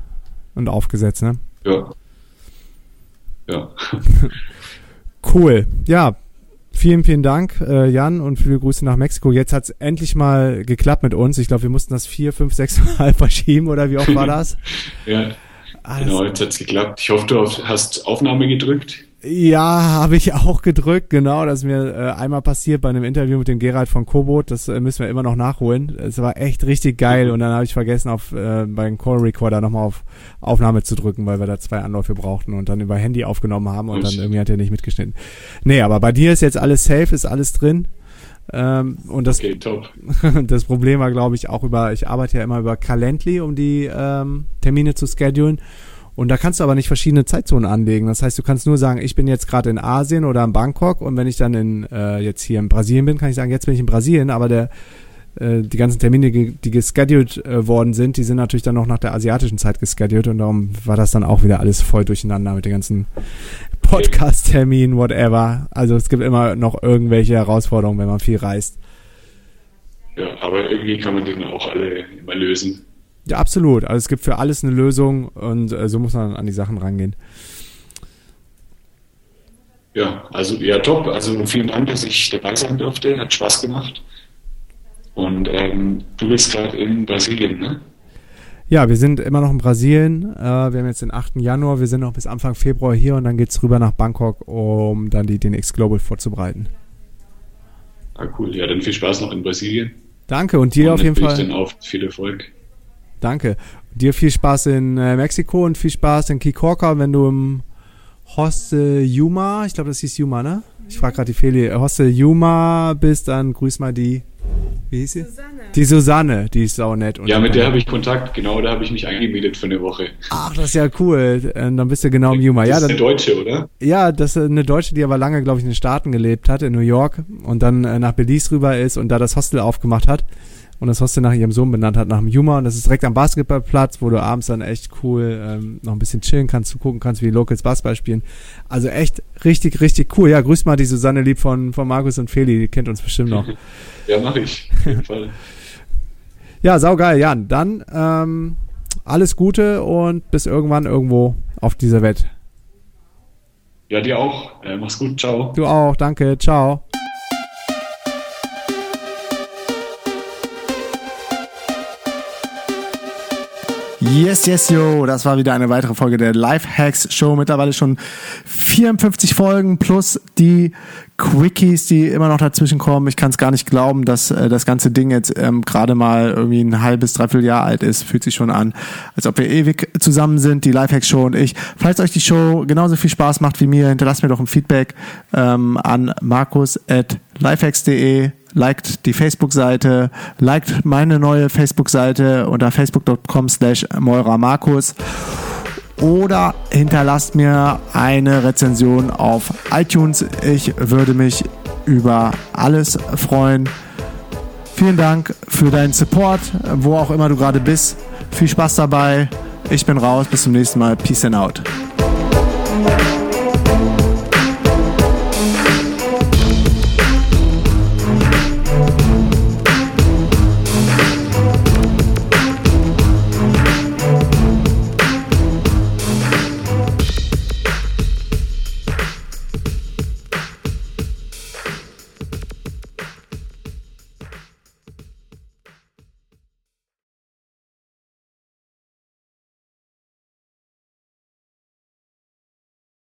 und aufgesetzt, ne? Ja. Ja. cool. Ja, Vielen, vielen Dank, äh, Jan, und viele Grüße nach Mexiko. Jetzt hat es endlich mal geklappt mit uns. Ich glaube, wir mussten das vier, fünf, sechs Mal verschieben, oder wie oft war das? ja, Ah, genau, jetzt hat's geklappt. Ich hoffe, du hast Aufnahme gedrückt. Ja, habe ich auch gedrückt, genau. Das ist mir äh, einmal passiert bei einem Interview mit dem Gerald von Kobot. Das äh, müssen wir immer noch nachholen. Es war echt richtig geil und dann habe ich vergessen, auf äh, beim Call Recorder nochmal auf Aufnahme zu drücken, weil wir da zwei Anläufe brauchten und dann über Handy aufgenommen haben und dann irgendwie hat er nicht mitgeschnitten. Nee, aber bei dir ist jetzt alles safe, ist alles drin. Ähm, und das, okay, top. das Problem war, glaube ich, auch über, ich arbeite ja immer über Calendly, um die ähm, Termine zu schedulen. Und da kannst du aber nicht verschiedene Zeitzonen anlegen. Das heißt, du kannst nur sagen, ich bin jetzt gerade in Asien oder in Bangkok und wenn ich dann in äh, jetzt hier in Brasilien bin, kann ich sagen, jetzt bin ich in Brasilien, aber der äh, die ganzen Termine, die gescheduled äh, worden sind, die sind natürlich dann noch nach der asiatischen Zeit gescheduled und darum war das dann auch wieder alles voll durcheinander mit den ganzen Podcast-Terminen, whatever. Also es gibt immer noch irgendwelche Herausforderungen, wenn man viel reist. Ja, aber irgendwie kann man den auch alle immer lösen. Ja, absolut. Also es gibt für alles eine Lösung und äh, so muss man an die Sachen rangehen. Ja, also ja, top. Also vielen Dank, dass ich dabei sein durfte. Hat Spaß gemacht. Und ähm, du bist gerade in Brasilien, ne? Ja, wir sind immer noch in Brasilien. Äh, wir haben jetzt den 8. Januar. Wir sind noch bis Anfang Februar hier und dann geht es rüber nach Bangkok, um dann die DNX Global vorzubereiten. Ah, cool. Ja, dann viel Spaß noch in Brasilien. Danke und dir und auf jeden Fall. Dann auf viel Erfolg. Danke. Dir viel Spaß in äh, Mexiko und viel Spaß in Kikorka, wenn du im Hostel Yuma, ich glaube, das hieß Yuma, ne? Ich frage gerade die Feli, Hostel Yuma bist, dann grüß mal die wie hieß sie? Susanne. Die Susanne, die ist sau nett. ja, mit der habe ich Kontakt, genau, da habe ich mich eingemietet für eine Woche. Ach, das ist ja cool. Ähm, dann bist du genau im Juma. Das ja, ist dann, eine Deutsche, oder? Ja, das ist eine Deutsche, die aber lange, glaube ich, in den Staaten gelebt hat, in New York und dann äh, nach Belize rüber ist und da das Hostel aufgemacht hat und das Hostel nach ihrem Sohn benannt hat, nach dem Juma. Und das ist direkt am Basketballplatz, wo du abends dann echt cool ähm, noch ein bisschen chillen kannst, zugucken kannst, wie die Locals Basketball spielen. Also echt richtig, richtig cool. Ja, grüß mal die Susanne Lieb von, von Markus und Feli, die kennt uns bestimmt noch. ja, mach ich. Auf jeden Fall. ja, saugeil, Jan. Dann ähm, alles Gute und bis irgendwann irgendwo auf dieser Welt. Ja, dir auch. Äh, mach's gut. Ciao. Du auch. Danke. Ciao. Yes, yes, yo. Das war wieder eine weitere Folge der Life Hacks Show. Mittlerweile schon 54 Folgen plus die Quickies, die immer noch dazwischen kommen. Ich kann es gar nicht glauben, dass äh, das ganze Ding jetzt ähm, gerade mal irgendwie ein halbes, dreiviertel Jahr alt ist. Fühlt sich schon an, als ob wir ewig zusammen sind, die Lifehacks Show und ich. Falls euch die Show genauso viel Spaß macht wie mir, hinterlasst mir doch ein Feedback ähm, an markus.lifehacks.de liked die Facebook-Seite, liked meine neue Facebook-Seite unter facebook.com slash Markus oder hinterlasst mir eine Rezension auf iTunes. Ich würde mich über alles freuen. Vielen Dank für deinen Support, wo auch immer du gerade bist. Viel Spaß dabei. Ich bin raus. Bis zum nächsten Mal. Peace and out.